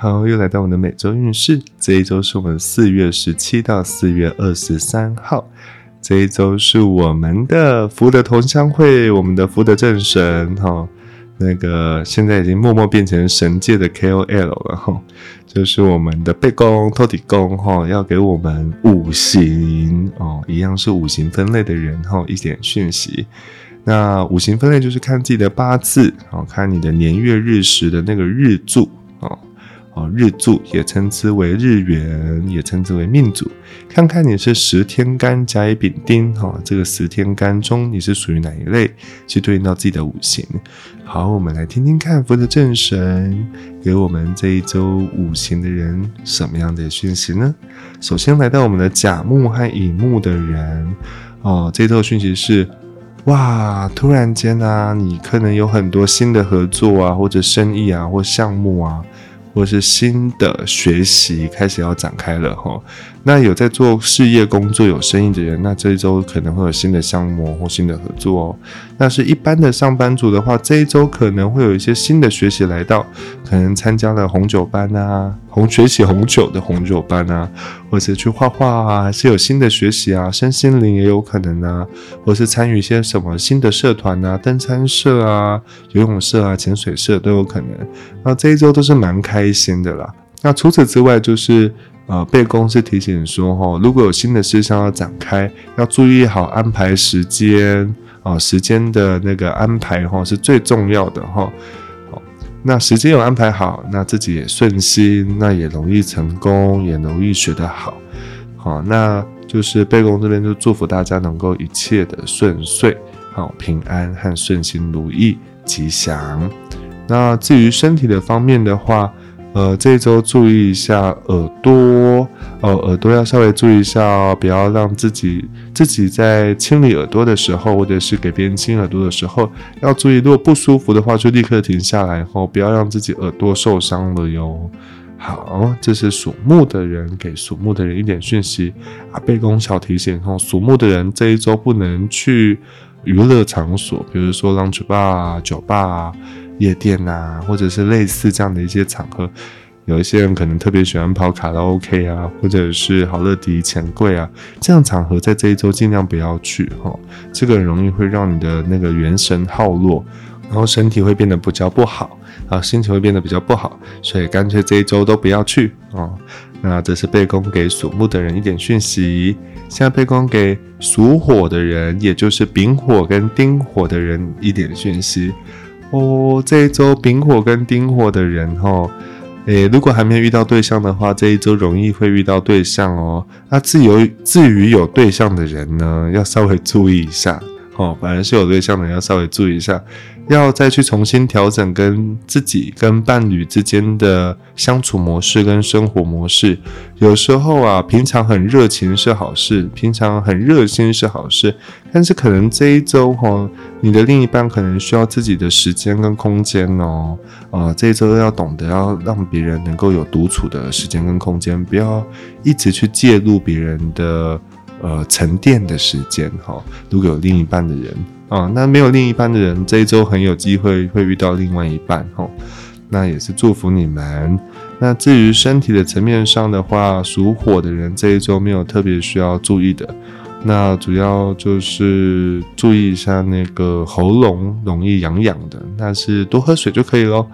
好，又来到我们的每周运势。这一周是我们四月十七到四月二十三号。这一周是我们的福德同乡会，我们的福德正神哈，那个现在已经默默变成神界的 KOL 了哈，就是我们的背公托底公哈，要给我们五行哦，一样是五行分类的人哈，一点讯息。那五行分类就是看自己的八字，哦，看你的年月日时的那个日柱，哦，日柱也称之为日元，也称之为命主，看看你是十天干甲乙丙丁，哈，这个十天干中你是属于哪一类，去对应到自己的五行。好，我们来听听看福德正神给我们这一周五行的人什么样的讯息呢？首先来到我们的甲木和乙木的人，哦，这周讯息是。哇！突然间啊，你可能有很多新的合作啊，或者生意啊，或项目啊，或是新的学习开始要展开了哈。那有在做事业工作、有生意的人，那这一周可能会有新的项目或新的合作哦。那是一般的上班族的话，这一周可能会有一些新的学习来到，可能参加了红酒班啊，红学习红酒的红酒班啊，或者去画画啊，还是有新的学习啊，身心灵也有可能啊，或是参与一些什么新的社团啊，登山社啊、游泳社啊、潜水社都有可能。那这一周都是蛮开心的啦。那除此之外，就是。呃，被公司提醒说，哈，如果有新的事项要展开，要注意好安排时间啊，时间的那个安排哈是最重要的哈。好，那时间有安排好，那自己也顺心，那也容易成功，也容易学得好。好，那就是被公这边就祝福大家能够一切的顺遂，好，平安和顺心如意，吉祥。那至于身体的方面的话，呃，这周注意一下耳朵呃，耳朵要稍微注意一下哦，不要让自己自己在清理耳朵的时候，或者是给别人清耳朵的时候，要注意，如果不舒服的话，就立刻停下来后，不要让自己耳朵受伤了哟。好，这是属木的人给属木的人一点讯息啊，背公小提醒哦，属木的人这一周不能去娱乐场所，比如说 lunch bar、酒吧啊。夜店呐，或者是类似这样的一些场合，有一些人可能特别喜欢跑卡拉 OK 啊，或者是好乐迪、钱柜啊，这样场合在这一周尽量不要去哈，这个容易会让你的那个元神耗落，然后身体会变得比较不好啊，心情会变得比较不好，所以干脆这一周都不要去哦。那这是背公给属木的人一点讯息，现在背公给属火的人，也就是丙火跟丁火的人一点讯息。哦，这一周丙火跟丁火的人哈，诶，如果还没有遇到对象的话，这一周容易会遇到对象哦。那至于至于有对象的人呢，要稍微注意一下。哦，反而是有对象的要稍微注意一下，要再去重新调整跟自己跟伴侣之间的相处模式跟生活模式。有时候啊，平常很热情是好事，平常很热心是好事，但是可能这一周哈，你的另一半可能需要自己的时间跟空间哦。啊，这一周要懂得要让别人能够有独处的时间跟空间，不要一直去介入别人的。呃，沉淀的时间哈，如果有另一半的人啊，那没有另一半的人，这一周很有机会会遇到另外一半哈，那也是祝福你们。那至于身体的层面上的话，属火的人这一周没有特别需要注意的，那主要就是注意一下那个喉咙容易痒痒的，那是多喝水就可以咯。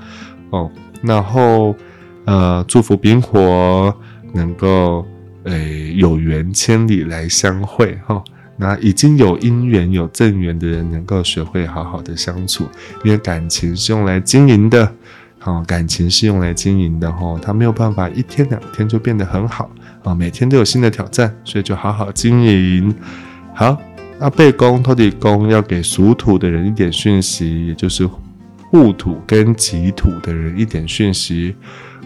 哦，然后呃，祝福丙火能够。诶，有缘千里来相会哈。那已经有姻缘、有正缘的人，能够学会好好的相处，因为感情是用来经营的，好，感情是用来经营的哈。他没有办法一天两天就变得很好啊，每天都有新的挑战，所以就好好经营。好，那背公、托底公要给属土的人一点讯息，也就是戊土跟己土的人一点讯息。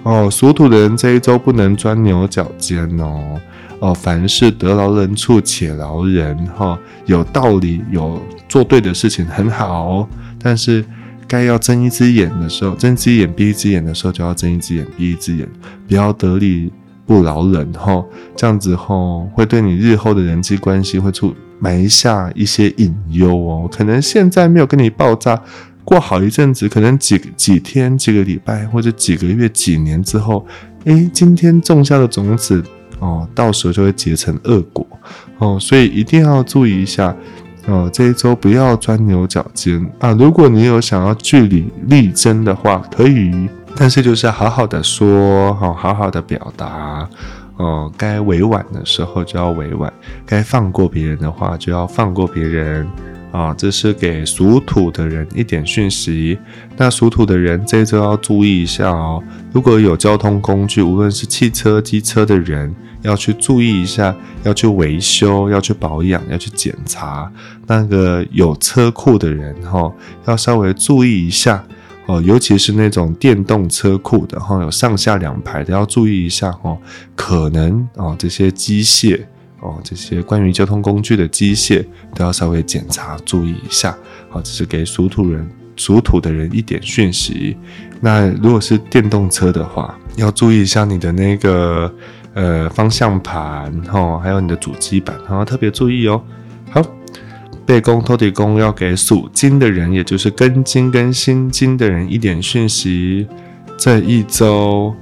哦，属土的人这一周不能钻牛角尖哦。哦，凡事得饶人处且饶人哈，有道理，有做对的事情很好。但是该要睁一只眼的时候，睁一只眼闭一只眼的时候，就要睁一只眼闭一只眼，不要得理不饶人哈。这样子后会对你日后的人际关系会出埋下一些隐忧哦。可能现在没有跟你爆炸。过好一阵子，可能几几天、几个礼拜或者几个月、几年之后，诶，今天种下的种子哦，到时候就会结成恶果哦，所以一定要注意一下哦，这一周不要钻牛角尖啊。如果你有想要据理力争的话，可以，但是就是好好的说，好好好的表达。哦，该委婉的时候就要委婉，该放过别人的话就要放过别人啊！这是给属土的人一点讯息。那属土的人这周要注意一下哦，如果有交通工具，无论是汽车、机车的人，要去注意一下，要去维修、要去保养、要去检查。那个有车库的人哈，要稍微注意一下。哦，尤其是那种电动车库的哈，有上下两排的，要注意一下哦。可能哦，这些机械哦，这些关于交通工具的机械都要稍微检查，注意一下。好，这是给属土人、属土的人一点讯息。那如果是电动车的话，要注意一下你的那个呃方向盘哈，还有你的主机板，哈，特别注意哦。好。背公、托底公要给属金的人，也就是根金跟心金的人一点讯息。这一周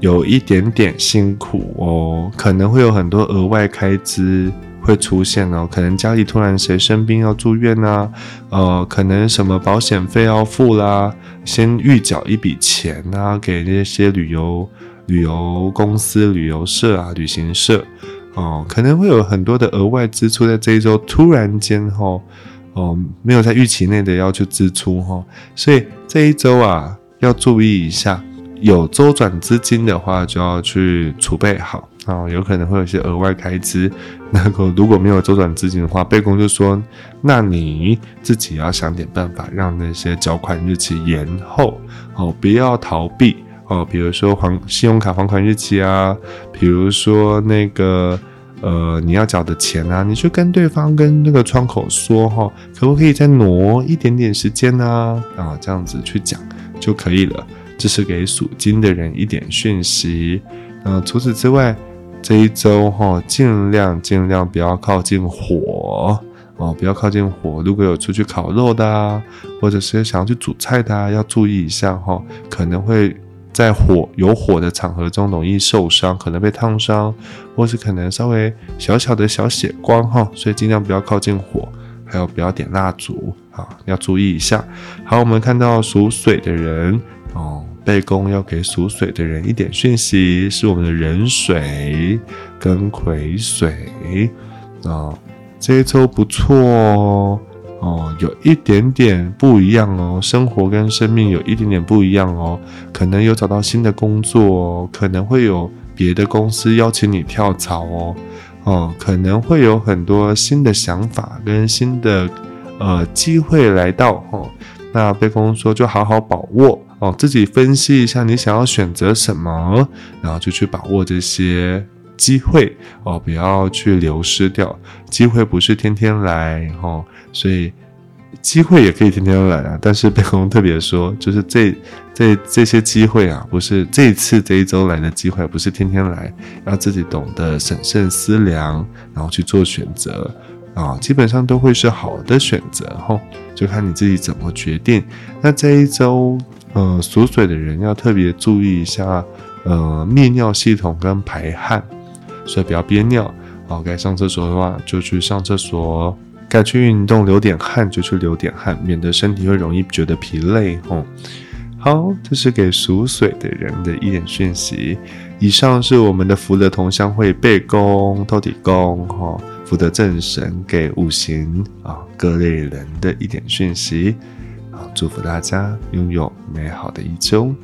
有一点点辛苦哦，可能会有很多额外开支会出现哦。可能家里突然谁生病要住院啊，呃，可能什么保险费要付啦，先预缴一笔钱啊，给那些旅游旅游公司、旅游社啊、旅行社。哦，可能会有很多的额外支出在这一周，突然间哈，哦，没有在预期内的要去支出哈，所以这一周啊要注意一下，有周转资金的话就要去储备好啊，有可能会有些额外开支。那个如果没有周转资金的话，备公就说，那你自己要想点办法，让那些缴款日期延后哦，不要逃避。哦，比如说还信用卡还款日期啊，比如说那个呃你要缴的钱啊，你去跟对方跟那个窗口说哈，可不可以再挪一点点时间呢？啊，这样子去讲就可以了。这是给属金的人一点讯息。嗯，除此之外，这一周哈，尽量尽量不要靠近火哦，不要靠近火。如果有出去烤肉的啊，或者是想要去煮菜的啊，要注意一下哈，可能会。在火有火的场合中，容易受伤，可能被烫伤，或是可能稍微小小的小血光哈，所以尽量不要靠近火，还有不要点蜡烛啊，要注意一下。好，我们看到属水的人哦，背公要给属水的人一点讯息，是我们的人水跟癸水啊，这一周不错哦。哦，有一点点不一样哦，生活跟生命有一点点不一样哦，可能有找到新的工作哦，可能会有别的公司邀请你跳槽哦，哦，可能会有很多新的想法跟新的呃机会来到哦。那被公说就好好把握哦，自己分析一下你想要选择什么，然后就去把握这些。机会哦，不要去流失掉。机会不是天天来哦，所以机会也可以天天来啊。但是贝公特别说，就是这这这些机会啊，不是这一次这一周来的机会，不是天天来，要自己懂得审慎思量，然后去做选择啊。基本上都会是好的选择哈，就看你自己怎么决定。那这一周，呃，属水的人要特别注意一下，呃，泌尿系统跟排汗。所以不要憋尿哦，该上厕所的话就去上厕所，该去运动流点汗就去流点汗，免得身体会容易觉得疲累哦。好，这是给属水的人的一点讯息。以上是我们的福德同乡会背公、透底公、哈福德正神给五行啊各类人的一点讯息。祝福大家拥有美好的一周。